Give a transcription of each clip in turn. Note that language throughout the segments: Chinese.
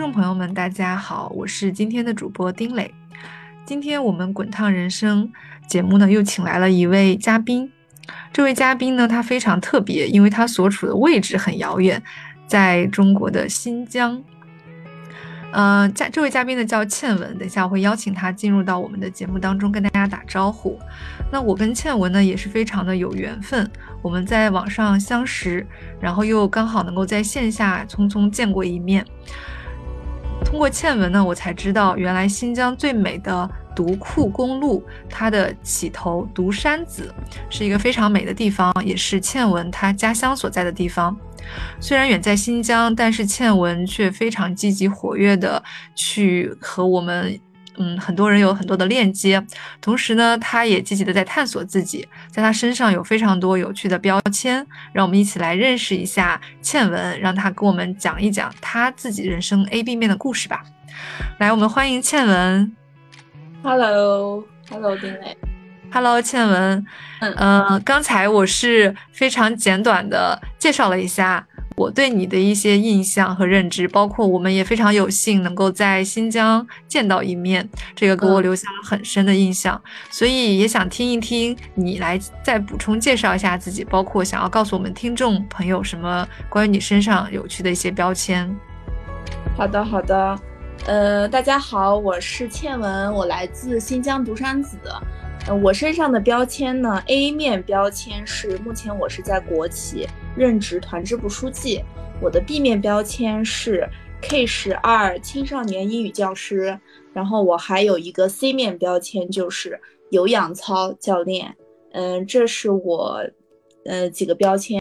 众朋友们，大家好，我是今天的主播丁磊。今天我们滚烫人生节目呢，又请来了一位嘉宾。这位嘉宾呢，他非常特别，因为他所处的位置很遥远，在中国的新疆。呃，嘉这位嘉宾呢叫倩文，等一下我会邀请他进入到我们的节目当中，跟大家打招呼。那我跟倩文呢也是非常的有缘分，我们在网上相识，然后又刚好能够在线下匆匆见过一面。通过倩文呢，我才知道原来新疆最美的独库公路，它的起头独山子是一个非常美的地方，也是倩文她家乡所在的地方。虽然远在新疆，但是倩文却非常积极活跃的去和我们。嗯，很多人有很多的链接，同时呢，他也积极的在探索自己，在他身上有非常多有趣的标签，让我们一起来认识一下倩文，让他跟我们讲一讲他自己人生 A B 面的故事吧。来，我们欢迎倩文。Hello，Hello，丁磊。Hello，倩文。嗯，呃，刚才我是非常简短的介绍了一下。我对你的一些印象和认知，包括我们也非常有幸能够在新疆见到一面，这个给我留下了很深的印象。所以也想听一听你来再补充介绍一下自己，包括想要告诉我们听众朋友什么关于你身上有趣的一些标签。好的，好的。呃，大家好，我是倩文，我来自新疆独山子。呃，我身上的标签呢，A 面标签是目前我是在国企。任职团支部书记，我的 B 面标签是 K 十二青少年英语教师，然后我还有一个 C 面标签就是有氧操教练，嗯，这是我，呃，几个标签。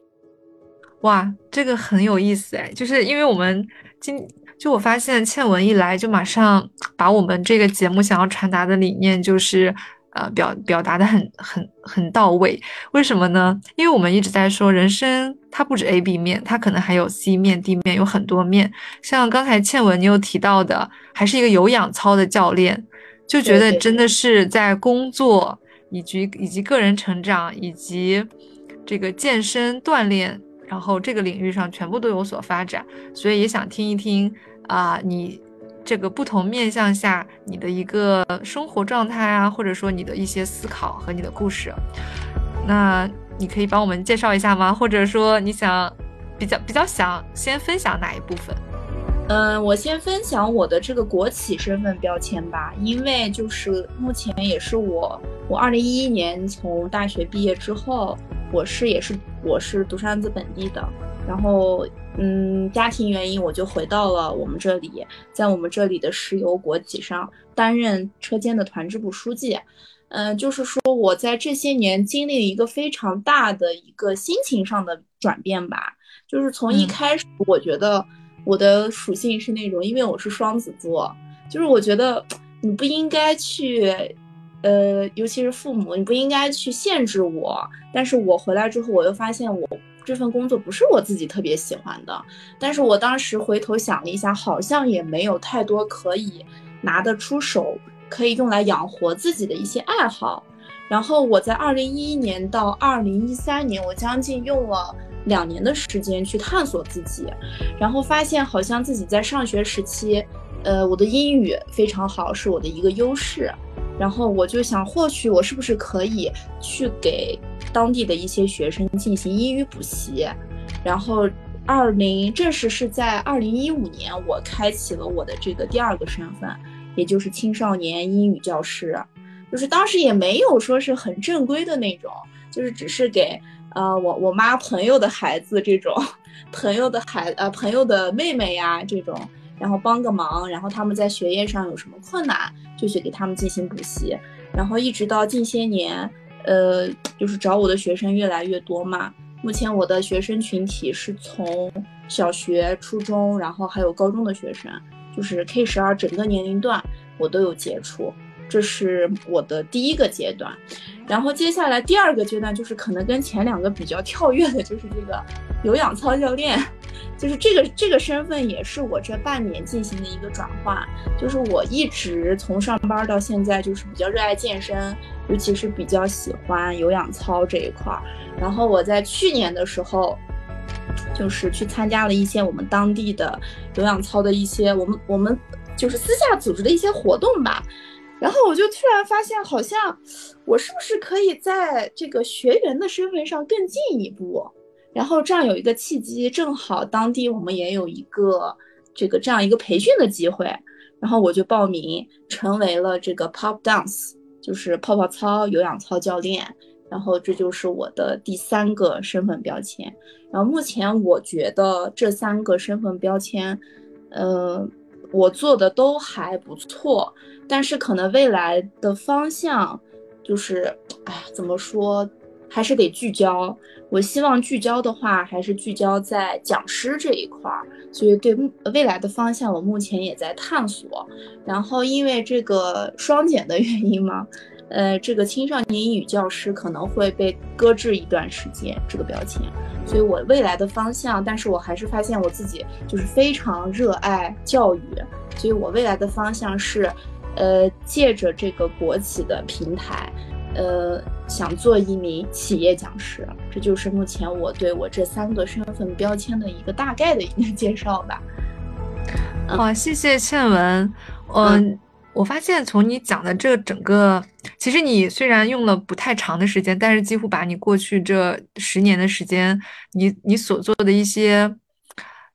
哇，这个很有意思哎，就是因为我们今就我发现倩文一来就马上把我们这个节目想要传达的理念就是。呃，表表达的很很很到位，为什么呢？因为我们一直在说，人生它不止 A、B 面，它可能还有 C 面、D 面，有很多面。像刚才倩文你有提到的，还是一个有氧操的教练，就觉得真的是在工作以及以及个人成长以及这个健身锻炼，然后这个领域上全部都有所发展，所以也想听一听啊，你。这个不同面向下，你的一个生活状态啊，或者说你的一些思考和你的故事，那你可以帮我们介绍一下吗？或者说你想比较比较想先分享哪一部分？嗯，我先分享我的这个国企身份标签吧，因为就是目前也是我，我二零一一年从大学毕业之后，我是也是我是独山子本地的，然后。嗯，家庭原因，我就回到了我们这里，在我们这里的石油国企上担任车间的团支部书记。嗯，就是说我在这些年经历了一个非常大的一个心情上的转变吧。就是从一开始，我觉得我的属性是那种，因为我是双子座，就是我觉得你不应该去，呃，尤其是父母，你不应该去限制我。但是我回来之后，我又发现我。这份工作不是我自己特别喜欢的，但是我当时回头想了一下，好像也没有太多可以拿得出手，可以用来养活自己的一些爱好。然后我在二零一一年到二零一三年，我将近用了两年的时间去探索自己，然后发现好像自己在上学时期，呃，我的英语非常好，是我的一个优势。然后我就想，或许我是不是可以去给。当地的一些学生进行英语补习，然后二零正是是在二零一五年，我开启了我的这个第二个身份，也就是青少年英语教师，就是当时也没有说是很正规的那种，就是只是给呃我我妈朋友的孩子这种 朋友的孩呃朋友的妹妹呀这种，然后帮个忙，然后他们在学业上有什么困难，就去给他们进行补习，然后一直到近些年。呃，就是找我的学生越来越多嘛。目前我的学生群体是从小学、初中，然后还有高中的学生，就是 K 十二整个年龄段我都有接触。这是我的第一个阶段，然后接下来第二个阶段就是可能跟前两个比较跳跃的，就是这个有氧操教练，就是这个这个身份也是我这半年进行的一个转换，就是我一直从上班到现在就是比较热爱健身，尤其是比较喜欢有氧操这一块儿，然后我在去年的时候，就是去参加了一些我们当地的有氧操的一些我们我们就是私下组织的一些活动吧。然后我就突然发现，好像我是不是可以在这个学员的身份上更进一步？然后这样有一个契机，正好当地我们也有一个这个这样一个培训的机会，然后我就报名成为了这个 Pop Dance，就是泡泡操有氧操教练。然后这就是我的第三个身份标签。然后目前我觉得这三个身份标签，呃，我做的都还不错。但是可能未来的方向，就是，哎呀，怎么说，还是得聚焦。我希望聚焦的话，还是聚焦在讲师这一块儿。所以对未来的方向，我目前也在探索。然后因为这个双减的原因嘛，呃，这个青少年英语教师可能会被搁置一段时间这个标签。所以我未来的方向，但是我还是发现我自己就是非常热爱教育，所以我未来的方向是。呃，借着这个国企的平台，呃，想做一名企业讲师，这就是目前我对我这三个身份标签的一个大概的一个介绍吧。哇，谢谢倩文。嗯，我发现从你讲的这整个，其实你虽然用了不太长的时间，但是几乎把你过去这十年的时间，你你所做的一些。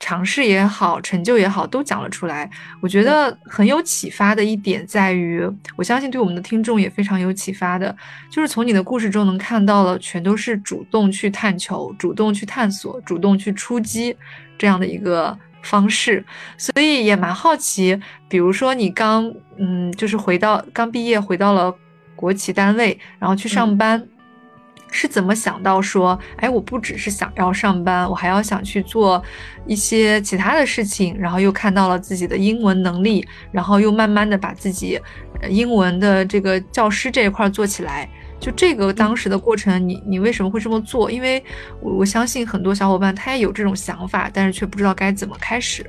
尝试也好，成就也好，都讲了出来。我觉得很有启发的一点在于，我相信对我们的听众也非常有启发的，就是从你的故事中能看到了，全都是主动去探求、主动去探索、主动去出击这样的一个方式。所以也蛮好奇，比如说你刚嗯，就是回到刚毕业回到了国企单位，然后去上班。是怎么想到说，哎，我不只是想要上班，我还要想去做一些其他的事情，然后又看到了自己的英文能力，然后又慢慢的把自己英文的这个教师这一块做起来。就这个当时的过程，你你为什么会这么做？因为我我相信很多小伙伴他也有这种想法，但是却不知道该怎么开始。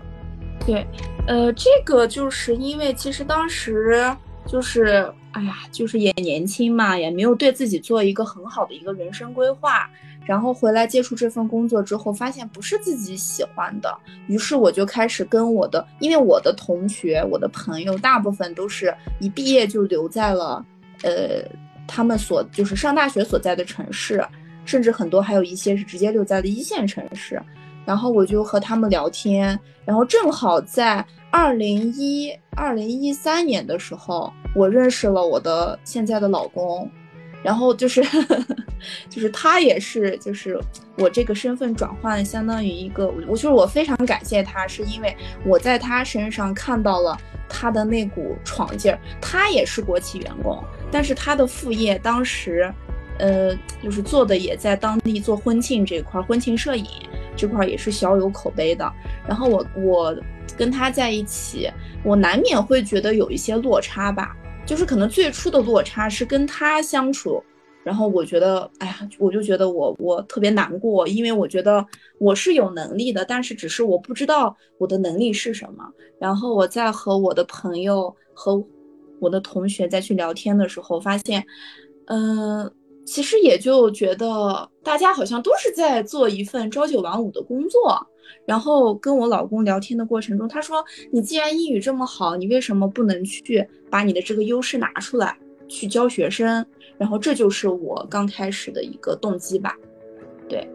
对，呃，这个就是因为其实当时。就是，哎呀，就是也年轻嘛，也没有对自己做一个很好的一个人生规划。然后回来接触这份工作之后，发现不是自己喜欢的，于是我就开始跟我的，因为我的同学、我的朋友大部分都是一毕业就留在了，呃，他们所就是上大学所在的城市，甚至很多还有一些是直接留在了一线城市。然后我就和他们聊天，然后正好在二零一二零一三年的时候，我认识了我的现在的老公，然后就是 就是他也是就是我这个身份转换相当于一个，我就是我非常感谢他，是因为我在他身上看到了他的那股闯劲儿。他也是国企员工，但是他的副业当时，呃，就是做的也在当地做婚庆这块儿，婚庆摄影。这块儿也是小有口碑的。然后我我跟他在一起，我难免会觉得有一些落差吧。就是可能最初的落差是跟他相处，然后我觉得，哎呀，我就觉得我我特别难过，因为我觉得我是有能力的，但是只是我不知道我的能力是什么。然后我在和我的朋友和我的同学再去聊天的时候，发现，嗯。其实也就觉得大家好像都是在做一份朝九晚五的工作，然后跟我老公聊天的过程中，他说：“你既然英语这么好，你为什么不能去把你的这个优势拿出来去教学生？”然后这就是我刚开始的一个动机吧。对，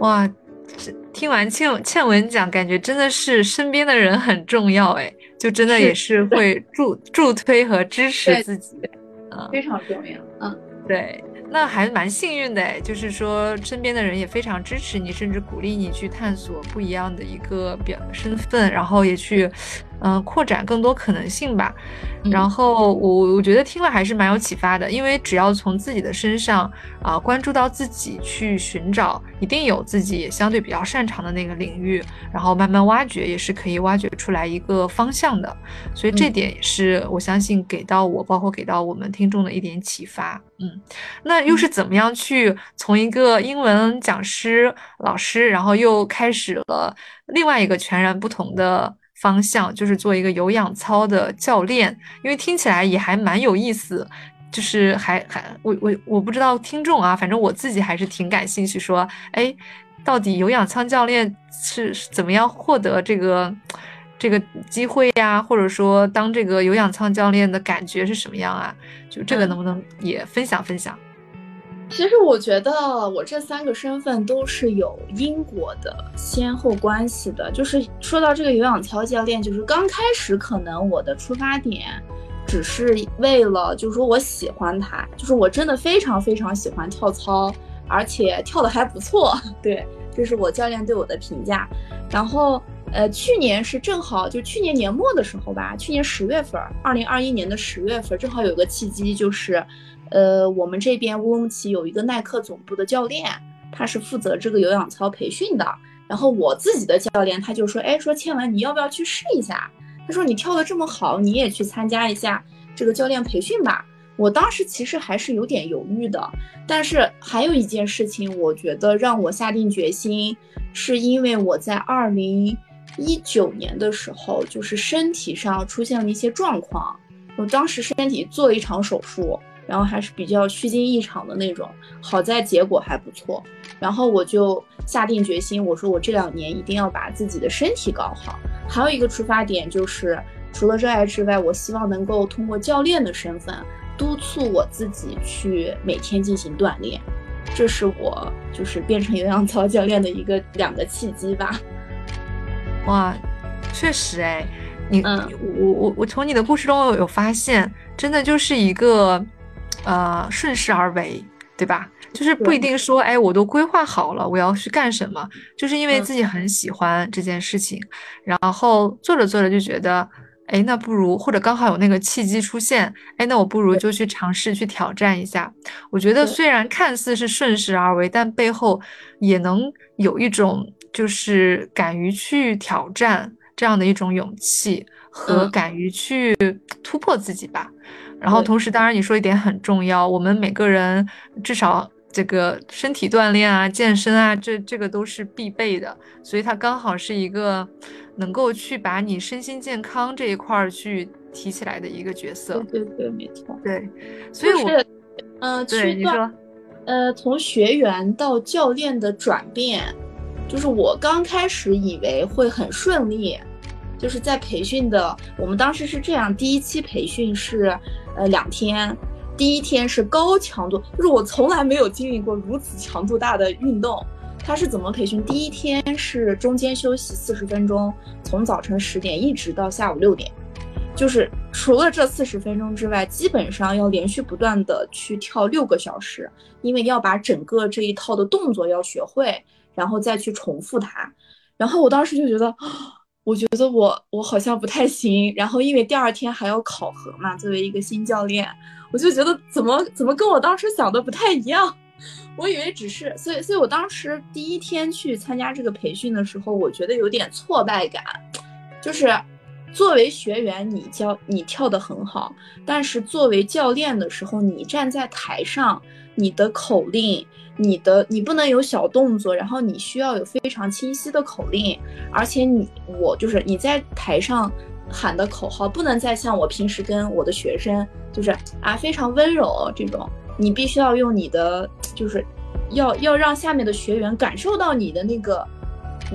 哇，听完倩倩文讲，感觉真的是身边的人很重要哎，就真的也是会 助助推和支持自己。非常重要，嗯，对，那还蛮幸运的，就是说身边的人也非常支持你，甚至鼓励你去探索不一样的一个表身份，然后也去。嗯，扩展更多可能性吧。然后我我觉得听了还是蛮有启发的，因为只要从自己的身上啊关注到自己去寻找，一定有自己相对比较擅长的那个领域，然后慢慢挖掘，也是可以挖掘出来一个方向的。所以这点也是我相信给到我，包括给到我们听众的一点启发。嗯，那又是怎么样去从一个英文讲师老师，然后又开始了另外一个全然不同的？方向就是做一个有氧操的教练，因为听起来也还蛮有意思。就是还还我我我不知道听众啊，反正我自己还是挺感兴趣，说哎，到底有氧舱教练是怎么样获得这个这个机会呀？或者说当这个有氧舱教练的感觉是什么样啊？就这个能不能也分享分享？其实我觉得我这三个身份都是有因果的先后关系的。就是说到这个有氧操教练，就是刚开始可能我的出发点只是为了，就是说我喜欢他，就是我真的非常非常喜欢跳操，而且跳的还不错。对，这是我教练对我的评价。然后呃，去年是正好就去年年末的时候吧，去年十月份，二零二一年的十月份，正好有个契机，就是。呃，我们这边乌鲁木齐有一个耐克总部的教练，他是负责这个有氧操培训的。然后我自己的教练他就说，哎，说倩文你要不要去试一下？他说你跳的这么好，你也去参加一下这个教练培训吧。我当时其实还是有点犹豫的，但是还有一件事情，我觉得让我下定决心，是因为我在二零一九年的时候，就是身体上出现了一些状况，我当时身体做了一场手术。然后还是比较虚惊一场的那种，好在结果还不错。然后我就下定决心，我说我这两年一定要把自己的身体搞好。还有一个出发点就是，除了热爱之外，我希望能够通过教练的身份督促我自己去每天进行锻炼。这是我就是变成有氧操教练的一个两个契机吧。哇，确实哎，你我我我从你的故事中有发现，真的就是一个。呃，顺势而为，对吧？就是不一定说，哎，我都规划好了，我要去干什么，就是因为自己很喜欢这件事情，然后做着做着就觉得，哎，那不如或者刚好有那个契机出现，哎，那我不如就去尝试去挑战一下。我觉得虽然看似是顺势而为，但背后也能有一种就是敢于去挑战这样的一种勇气和敢于去突破自己吧。然后同时，当然你说一点很重要，我们每个人至少这个身体锻炼啊、健身啊，这这个都是必备的，所以它刚好是一个能够去把你身心健康这一块儿去提起来的一个角色。对对，没错。对，所以我，嗯，对你说，呃，从学员到教练的转变，就是我刚开始以为会很顺利，就是在培训的，我们当时是这样，第一期培训是。呃，两天，第一天是高强度，就是我从来没有经历过如此强度大的运动。他是怎么培训？第一天是中间休息四十分钟，从早晨十点一直到下午六点，就是除了这四十分钟之外，基本上要连续不断的去跳六个小时，因为要把整个这一套的动作要学会，然后再去重复它。然后我当时就觉得。我觉得我我好像不太行，然后因为第二天还要考核嘛，作为一个新教练，我就觉得怎么怎么跟我当时想的不太一样，我以为只是，所以所以我当时第一天去参加这个培训的时候，我觉得有点挫败感，就是作为学员你教你跳的很好，但是作为教练的时候，你站在台上，你的口令。你的你不能有小动作，然后你需要有非常清晰的口令，而且你我就是你在台上喊的口号不能再像我平时跟我的学生就是啊非常温柔这种，你必须要用你的就是要要让下面的学员感受到你的那个，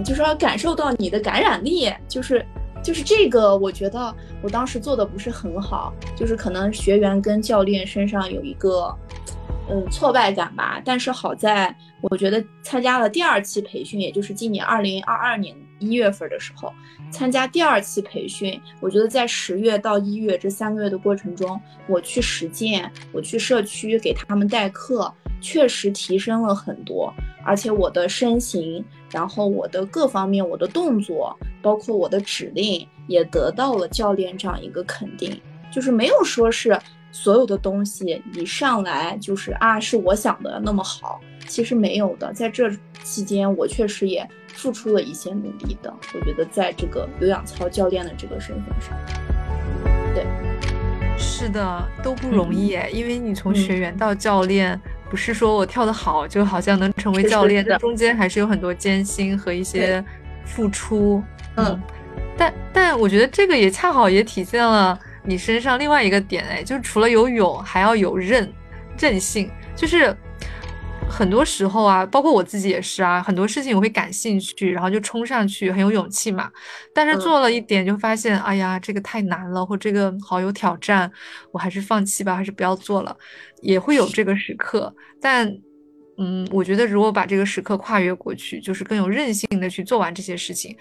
就是要感受到你的感染力，就是就是这个我觉得我当时做的不是很好，就是可能学员跟教练身上有一个。嗯，挫败感吧。但是好在，我觉得参加了第二期培训，也就是今年二零二二年一月份的时候，参加第二期培训。我觉得在十月到一月这三个月的过程中，我去实践，我去社区给他们代课，确实提升了很多。而且我的身形，然后我的各方面，我的动作，包括我的指令，也得到了教练这样一个肯定，就是没有说是。所有的东西你上来就是啊，是我想的那么好，其实没有的。在这期间，我确实也付出了一些努力的。我觉得在这个有氧操教练的这个身份上，对，是的，都不容易哎。因为你从学员到教练，不是说我跳得好就好像能成为教练，这中间还是有很多艰辛和一些付出。嗯，但但我觉得这个也恰好也体现了。你身上另外一个点，哎，就是除了有勇，还要有韧韧性，就是。很多时候啊，包括我自己也是啊，很多事情我会感兴趣，然后就冲上去，很有勇气嘛。但是做了一点就发现，哎呀，这个太难了，或这个好有挑战，我还是放弃吧，还是不要做了。也会有这个时刻，但，嗯，我觉得如果把这个时刻跨越过去，就是更有韧性的去做完这些事情。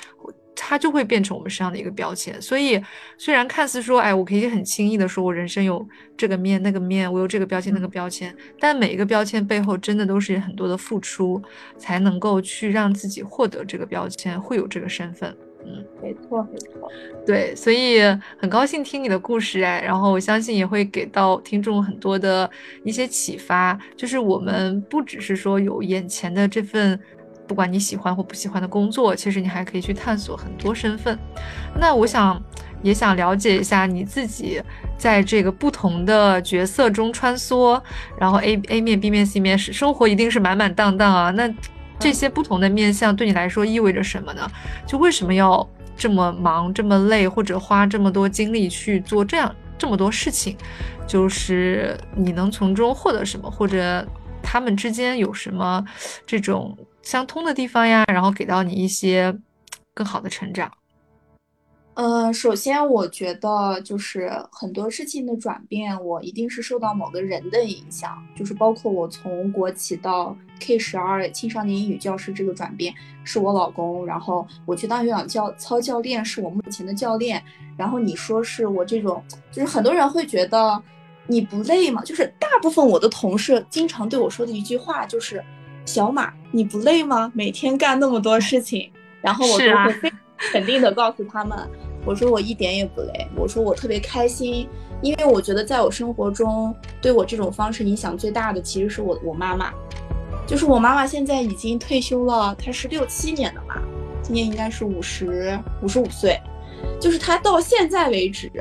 它就会变成我们身上的一个标签，所以虽然看似说，哎，我可以很轻易的说，我人生有这个面那个面，我有这个标签那个标签，但每一个标签背后真的都是很多的付出，才能够去让自己获得这个标签，会有这个身份。嗯，没错没错，对，所以很高兴听你的故事，哎，然后我相信也会给到听众很多的一些启发，就是我们不只是说有眼前的这份。不管你喜欢或不喜欢的工作，其实你还可以去探索很多身份。那我想也想了解一下你自己在这个不同的角色中穿梭，然后 A A 面 B 面 C 面是生活一定是满满当当啊。那这些不同的面相对你来说意味着什么呢？就为什么要这么忙、这么累，或者花这么多精力去做这样这么多事情？就是你能从中获得什么，或者他们之间有什么这种？相通的地方呀，然后给到你一些更好的成长。呃，首先我觉得就是很多事情的转变，我一定是受到某个人的影响，就是包括我从国企到 K 十二青少年英语教师这个转变是我老公，然后我去当有氧教操教练是我目前的教练，然后你说是我这种，就是很多人会觉得你不累吗？就是大部分我的同事经常对我说的一句话就是。小马，你不累吗？每天干那么多事情，然后我就会非肯定的告诉他们，我说我一点也不累，我说我特别开心，因为我觉得在我生活中对我这种方式影响最大的其实是我我妈妈，就是我妈妈现在已经退休了，她是六七年的嘛，今年应该是五十五十五岁，就是她到现在为止。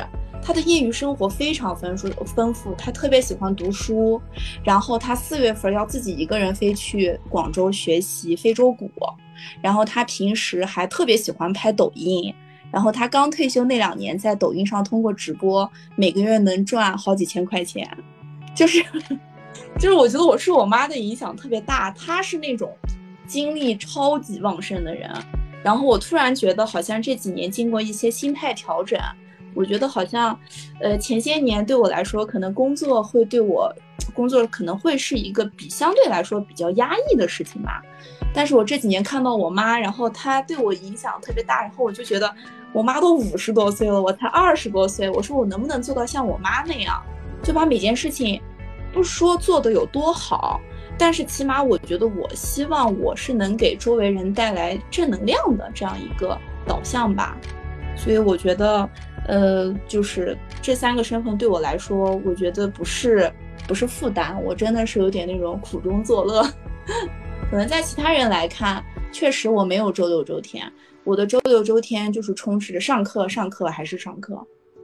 他的业余生活非常丰富丰富，他特别喜欢读书，然后他四月份要自己一个人飞去广州学习非洲鼓，然后他平时还特别喜欢拍抖音，然后他刚退休那两年在抖音上通过直播每个月能赚好几千块钱，就是 就是我觉得我是我妈的影响特别大，她是那种精力超级旺盛的人，然后我突然觉得好像这几年经过一些心态调整。我觉得好像，呃，前些年对我来说，可能工作会对我，工作可能会是一个比相对来说比较压抑的事情吧。但是我这几年看到我妈，然后她对我影响特别大，然后我就觉得，我妈都五十多岁了，我才二十多岁，我说我能不能做到像我妈那样，就把每件事情，不说做的有多好，但是起码我觉得，我希望我是能给周围人带来正能量的这样一个导向吧。所以我觉得。呃，就是这三个身份对我来说，我觉得不是不是负担，我真的是有点那种苦中作乐。可能在其他人来看，确实我没有周六周天，我的周六周天就是充斥着上课、上课还是上课，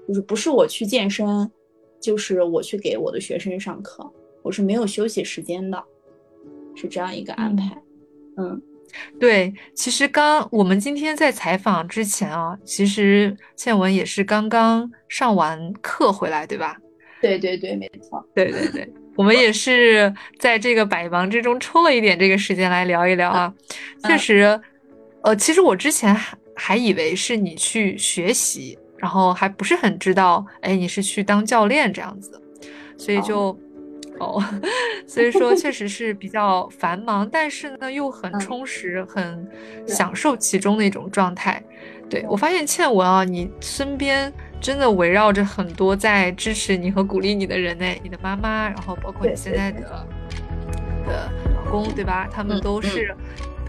就是不是我去健身，就是我去给我的学生上课，我是没有休息时间的，是这样一个安排。嗯。对，其实刚我们今天在采访之前啊，其实倩文也是刚刚上完课回来，对吧？对对对，没错。对对对，我们也是在这个百忙之中抽了一点这个时间来聊一聊啊。确实，呃，其实我之前还还以为是你去学习，然后还不是很知道，哎，你是去当教练这样子，所以就。哦，所以说确实是比较繁忙，但是呢又很充实，很享受其中的一种状态。对我发现倩文啊，你身边真的围绕着很多在支持你和鼓励你的人呢，你的妈妈，然后包括你现在的的老公，对吧？他们都是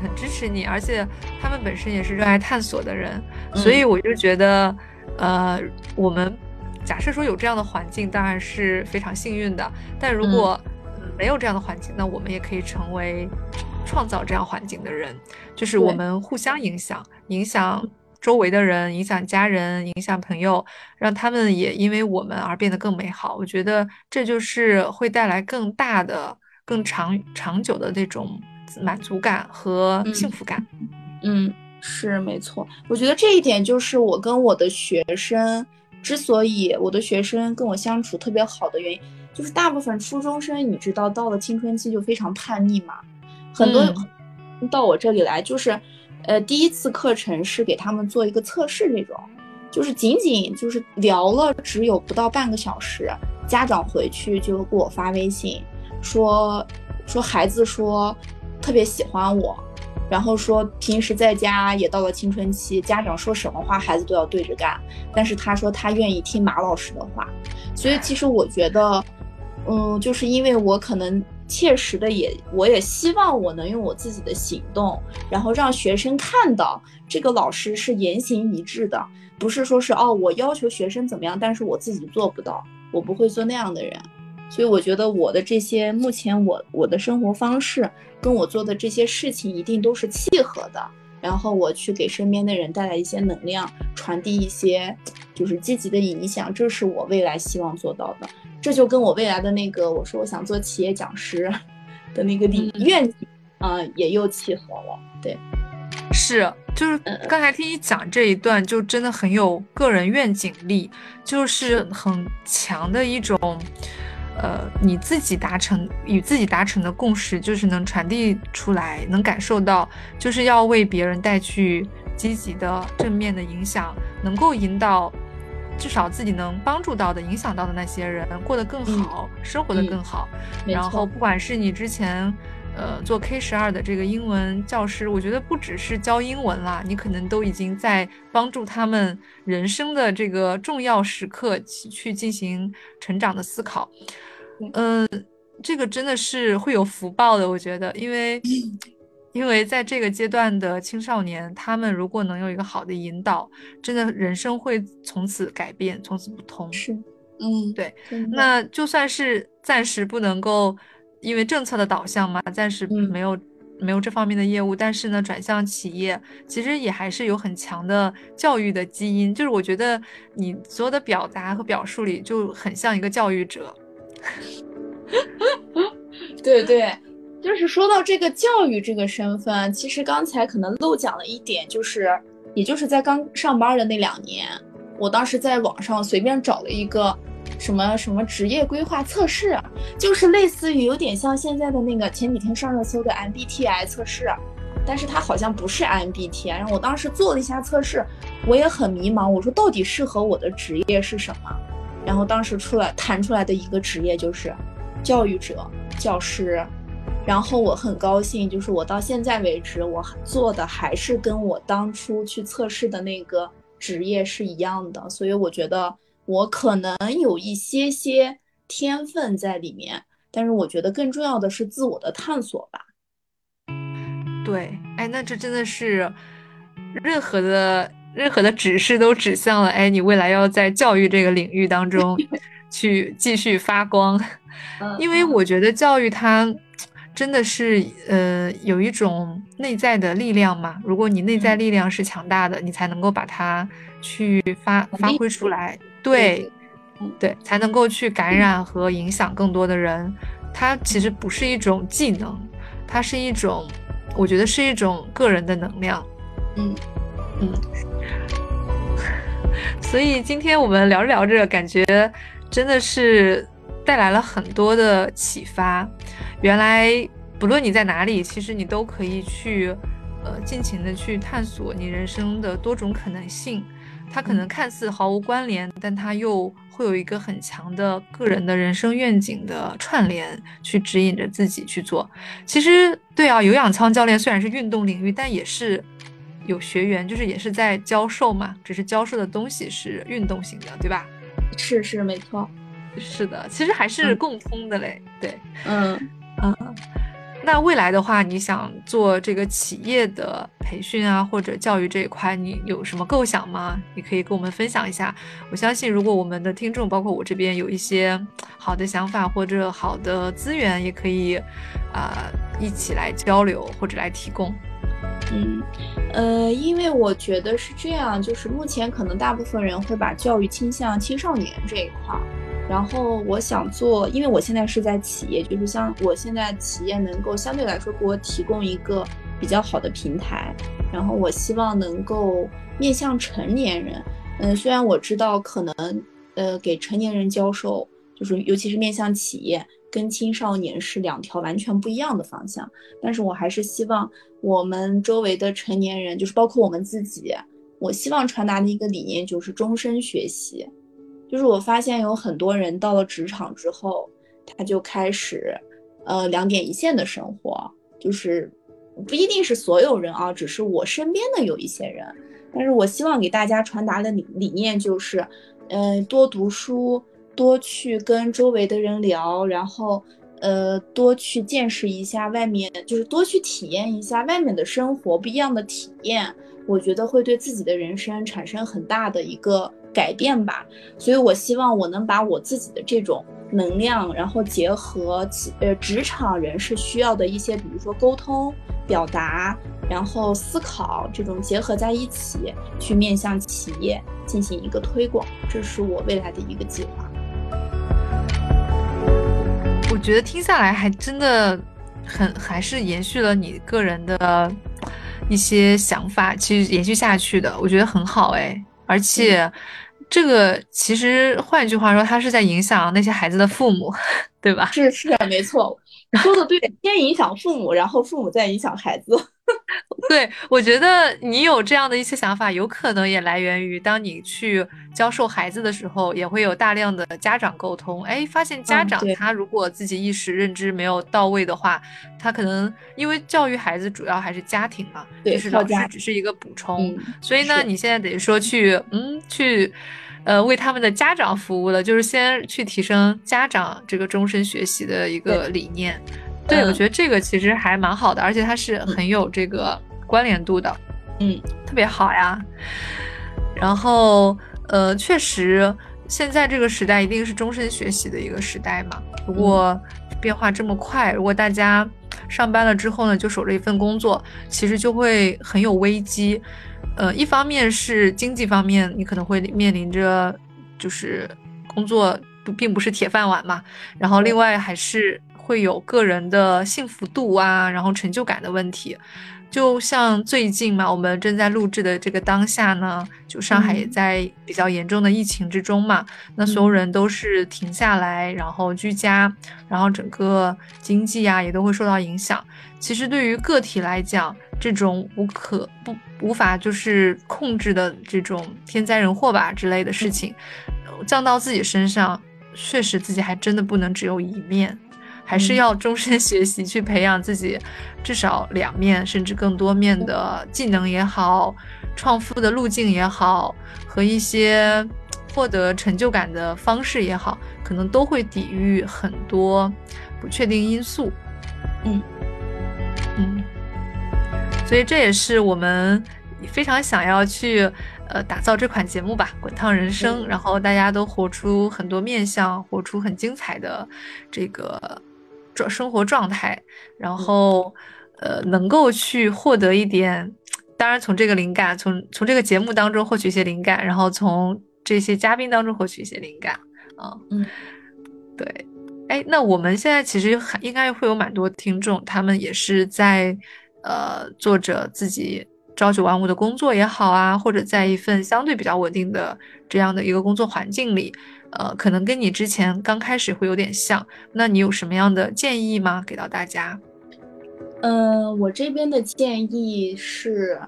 很支持你，而且他们本身也是热爱探索的人，所以我就觉得，呃，我们。假设说有这样的环境，当然是非常幸运的。但如果没有这样的环境，那我们也可以成为创造这样环境的人，就是我们互相影响，影响周围的人，影响家人，影响朋友，让他们也因为我们而变得更美好。我觉得这就是会带来更大的、更长长久的那种满足感和幸福感。嗯，是没错。我觉得这一点就是我跟我的学生。之所以我的学生跟我相处特别好的原因，就是大部分初中生，你知道，到了青春期就非常叛逆嘛，很多到我这里来就是，呃，第一次课程是给他们做一个测试，这种，就是仅仅就是聊了只有不到半个小时，家长回去就给我发微信说，说孩子说特别喜欢我。然后说平时在家也到了青春期，家长说什么话孩子都要对着干。但是他说他愿意听马老师的话，所以其实我觉得，嗯，就是因为我可能切实的也，我也希望我能用我自己的行动，然后让学生看到这个老师是言行一致的，不是说是哦我要求学生怎么样，但是我自己做不到，我不会做那样的人。所以我觉得我的这些目前我我的生活方式跟我做的这些事情一定都是契合的，然后我去给身边的人带来一些能量，传递一些就是积极的影响，这是我未来希望做到的。这就跟我未来的那个我说我想做企业讲师 的那个理愿景啊也又契合了。对，是就是刚才听你讲这一段，就真的很有个人愿景力，就是很强的一种。呃，你自己达成与自己达成的共识，就是能传递出来，能感受到，就是要为别人带去积极的正面的影响，能够引导，至少自己能帮助到的、影响到的那些人过得更好，生活的更好。然后，不管是你之前。呃，做 K 十二的这个英文教师，我觉得不只是教英文啦，你可能都已经在帮助他们人生的这个重要时刻去进行成长的思考。嗯，这个真的是会有福报的，我觉得，因为因为在这个阶段的青少年，他们如果能有一个好的引导，真的人生会从此改变，从此不同。是，嗯，对。那就算是暂时不能够。因为政策的导向嘛，暂时没有没有这方面的业务，但是呢，转向企业，其实也还是有很强的教育的基因。就是我觉得你所有的表达和表述里就很像一个教育者。对对，就是说到这个教育这个身份，其实刚才可能漏讲了一点，就是也就是在刚上班的那两年，我当时在网上随便找了一个。什么什么职业规划测试，就是类似于有点像现在的那个前几天上热搜的 MBTI 测试，但是它好像不是 MBTI。然后我当时做了一下测试，我也很迷茫，我说到底适合我的职业是什么？然后当时出来弹出来的一个职业就是教育者、教师。然后我很高兴，就是我到现在为止，我做的还是跟我当初去测试的那个职业是一样的，所以我觉得。我可能有一些些天分在里面，但是我觉得更重要的是自我的探索吧。对，哎，那这真的是任何的任何的指示都指向了，哎，你未来要在教育这个领域当中 去继续发光，因为我觉得教育它真的是呃有一种内在的力量嘛，如果你内在力量是强大的，你才能够把它去发发挥出来。对，对，才能够去感染和影响更多的人。它其实不是一种技能，它是一种，我觉得是一种个人的能量。嗯嗯。所以今天我们聊着聊着，感觉真的是带来了很多的启发。原来不论你在哪里，其实你都可以去，呃，尽情的去探索你人生的多种可能性。它可能看似毫无关联，但它又会有一个很强的个人的人生愿景的串联，去指引着自己去做。其实，对啊，有氧操教练虽然是运动领域，但也是有学员，就是也是在教授嘛，只是教授的东西是运动型的，对吧？是是没错，是的，其实还是共通的嘞。对，嗯嗯。那未来的话，你想做这个企业的培训啊，或者教育这一块，你有什么构想吗？你可以跟我们分享一下。我相信，如果我们的听众，包括我这边有一些好的想法或者好的资源，也可以啊一起来交流或者来提供。嗯，呃，因为我觉得是这样，就是目前可能大部分人会把教育倾向青少年这一块。然后我想做，因为我现在是在企业，就是像我现在企业能够相对来说给我提供一个比较好的平台。然后我希望能够面向成年人，嗯，虽然我知道可能呃给成年人教授，就是尤其是面向企业跟青少年是两条完全不一样的方向，但是我还是希望我们周围的成年人，就是包括我们自己，我希望传达的一个理念就是终身学习。就是我发现有很多人到了职场之后，他就开始呃两点一线的生活，就是不一定是所有人啊，只是我身边的有一些人。但是我希望给大家传达的理理念就是，呃，多读书，多去跟周围的人聊，然后，呃，多去见识一下外面，就是多去体验一下外面的生活，不一样的体验，我觉得会对自己的人生产生很大的一个改变吧。所以我希望我能把我自己的这种能量，然后结合呃职场人士需要的一些，比如说沟通、表达。然后思考这种结合在一起，去面向企业进行一个推广，这是我未来的一个计划。我觉得听下来还真的很，还是延续了你个人的一些想法，其实延续下去的，我觉得很好哎。而且这个其实换句话说，他是在影响那些孩子的父母，对吧？是是的，没错，说的对，先影响父母，然后父母再影响孩子。对，我觉得你有这样的一些想法，有可能也来源于当你去教授孩子的时候，也会有大量的家长沟通。哎，发现家长他如果自己意识认知没有到位的话，他可能因为教育孩子主要还是家庭嘛，就是老师只是一个补充。所以呢，你现在得说去，嗯，去，呃，为他们的家长服务了，就是先去提升家长这个终身学习的一个理念。对，我觉得这个其实还蛮好的，而且它是很有这个关联度的，嗯，特别好呀。然后，呃，确实，现在这个时代一定是终身学习的一个时代嘛。如果变化这么快，如果大家上班了之后呢，就守着一份工作，其实就会很有危机。呃，一方面是经济方面，你可能会面临着就是工作不并不是铁饭碗嘛。然后，另外还是。会有个人的幸福度啊，然后成就感的问题，就像最近嘛，我们正在录制的这个当下呢，就上海也在比较严重的疫情之中嘛，那所有人都是停下来，然后居家，然后整个经济啊也都会受到影响。其实对于个体来讲，这种无可不无法就是控制的这种天灾人祸吧之类的事情，降到自己身上，确实自己还真的不能只有一面。还是要终身学习，去培养自己至少两面甚至更多面的技能也好，创富的路径也好，和一些获得成就感的方式也好，可能都会抵御很多不确定因素。嗯嗯，所以这也是我们非常想要去呃打造这款节目吧，《滚烫人生》，然后大家都活出很多面相，活出很精彩的这个。状生活状态，然后，呃，能够去获得一点，当然从这个灵感，从从这个节目当中获取一些灵感，然后从这些嘉宾当中获取一些灵感，啊，嗯，对，哎，那我们现在其实还应该会有蛮多听众，他们也是在，呃，做着自己朝九晚五的工作也好啊，或者在一份相对比较稳定的这样的一个工作环境里。呃，可能跟你之前刚开始会有点像，那你有什么样的建议吗？给到大家？嗯，我这边的建议是，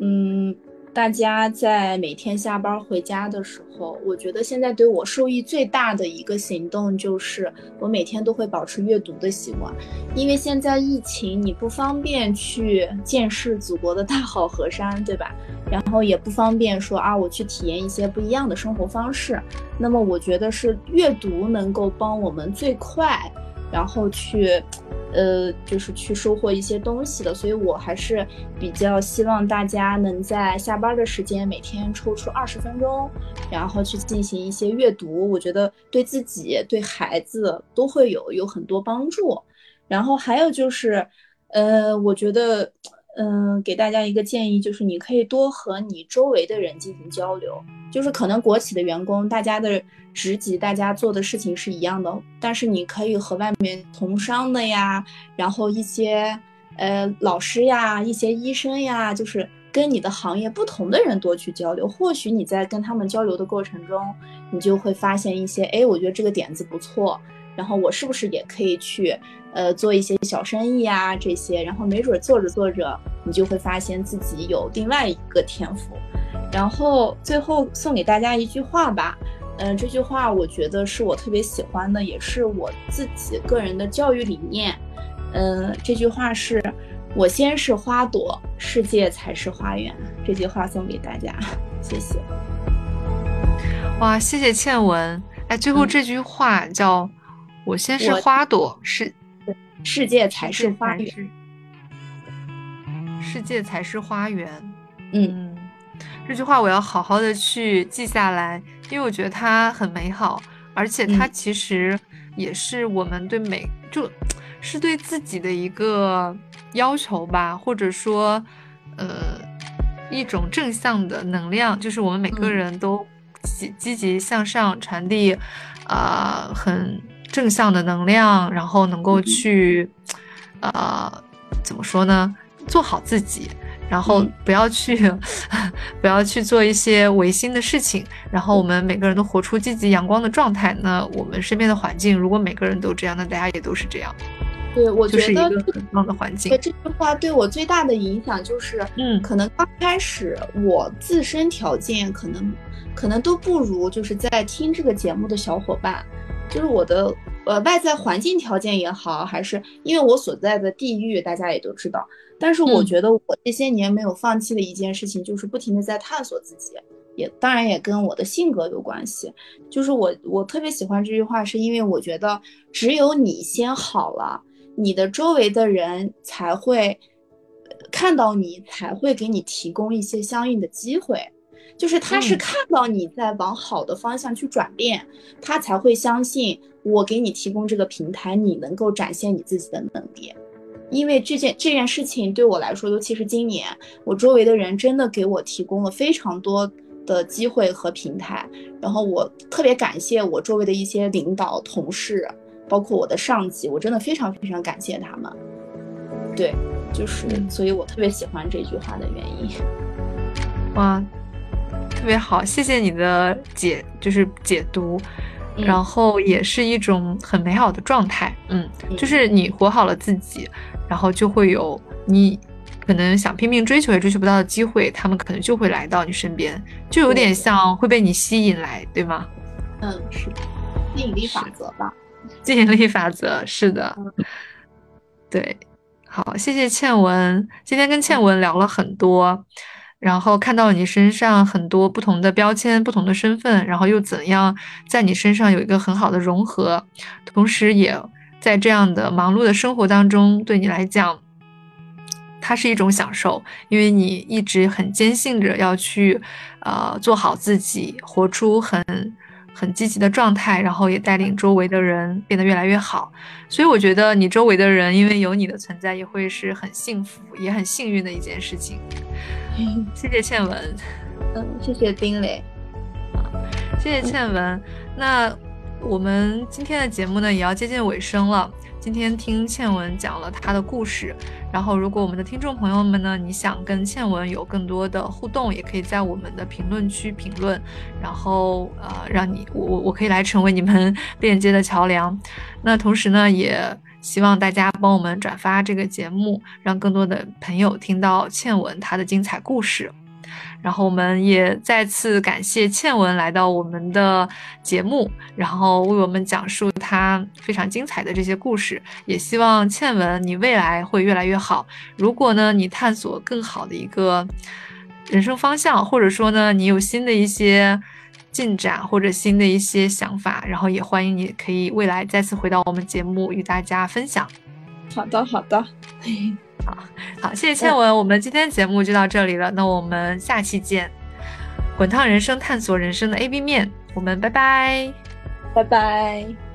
嗯。大家在每天下班回家的时候，我觉得现在对我受益最大的一个行动就是，我每天都会保持阅读的习惯。因为现在疫情，你不方便去见识祖国的大好河山，对吧？然后也不方便说啊，我去体验一些不一样的生活方式。那么我觉得是阅读能够帮我们最快，然后去。呃，就是去收获一些东西的，所以我还是比较希望大家能在下班的时间每天抽出二十分钟，然后去进行一些阅读。我觉得对自己、对孩子都会有有很多帮助。然后还有就是，呃，我觉得。嗯，给大家一个建议，就是你可以多和你周围的人进行交流。就是可能国企的员工，大家的职级，大家做的事情是一样的，但是你可以和外面从商的呀，然后一些呃老师呀，一些医生呀，就是跟你的行业不同的人多去交流，或许你在跟他们交流的过程中，你就会发现一些，哎，我觉得这个点子不错，然后我是不是也可以去，呃，做一些小生意啊这些，然后没准做着做着，你就会发现自己有另外一个天赋。然后最后送给大家一句话吧，嗯，这句话我觉得是我特别喜欢的，也是我自己个人的教育理念。嗯，这句话是。我先是花朵，世界才是花园。这句话送给大家，谢谢。哇，谢谢倩文。哎，最后这句话叫“我先是花朵，是世界才是花园”，世界才是花园。嗯，这句话我要好好的去记下来，因为我觉得它很美好，而且它其实也是我们对美就。是对自己的一个要求吧，或者说，呃，一种正向的能量，就是我们每个人都积积极向上，传递，啊，很正向的能量，然后能够去，呃，怎么说呢？做好自己，然后不要去，不要去做一些违心的事情，然后我们每个人都活出积极阳光的状态。那我们身边的环境，如果每个人都这样，那大家也都是这样。对，我觉得很棒的环境。这句话对我最大的影响就是，嗯，可能刚开始我自身条件可能可能都不如就是在听这个节目的小伙伴，就是我的呃外在环境条件也好，还是因为我所在的地域大家也都知道。但是我觉得我这些年没有放弃的一件事情，就是不停的在探索自己，也当然也跟我的性格有关系。就是我我特别喜欢这句话，是因为我觉得只有你先好了。你的周围的人才会看到你，才会给你提供一些相应的机会。就是他是看到你在往好的方向去转变，他才会相信我给你提供这个平台，你能够展现你自己的能力。因为这件这件事情对我来说，尤其是今年，我周围的人真的给我提供了非常多的机会和平台。然后我特别感谢我周围的一些领导同事。包括我的上级，我真的非常非常感谢他们。对，就是，所以我特别喜欢这句话的原因。哇，特别好，谢谢你的解，就是解读，然后也是一种很美好的状态。嗯，就是你活好了自己，然后就会有你可能想拼命追求也追求不到的机会，他们可能就会来到你身边，就有点像会被你吸引来，对吗？嗯，是吸引力法则吧。吸引力法则是的，对，好，谢谢倩文。今天跟倩文聊了很多，然后看到你身上很多不同的标签、不同的身份，然后又怎样在你身上有一个很好的融合，同时也在这样的忙碌的生活当中，对你来讲，它是一种享受，因为你一直很坚信着要去，呃，做好自己，活出很。很积极的状态，然后也带领周围的人变得越来越好，所以我觉得你周围的人因为有你的存在，也会是很幸福也很幸运的一件事情。谢谢倩文，嗯，谢谢丁磊，谢谢倩文。那我们今天的节目呢，也要接近尾声了。今天听倩文讲了她的故事，然后如果我们的听众朋友们呢，你想跟倩文有更多的互动，也可以在我们的评论区评论，然后呃，让你我我我可以来成为你们链接的桥梁。那同时呢，也希望大家帮我们转发这个节目，让更多的朋友听到倩文她的精彩故事。然后我们也再次感谢倩文来到我们的节目，然后为我们讲述她非常精彩的这些故事。也希望倩文你未来会越来越好。如果呢你探索更好的一个人生方向，或者说呢你有新的一些进展或者新的一些想法，然后也欢迎你可以未来再次回到我们节目与大家分享。好的，好的。好好，谢谢倩文，我们今天节目就到这里了，那我们下期见。滚烫人生，探索人生的 A B 面，我们拜拜，拜拜。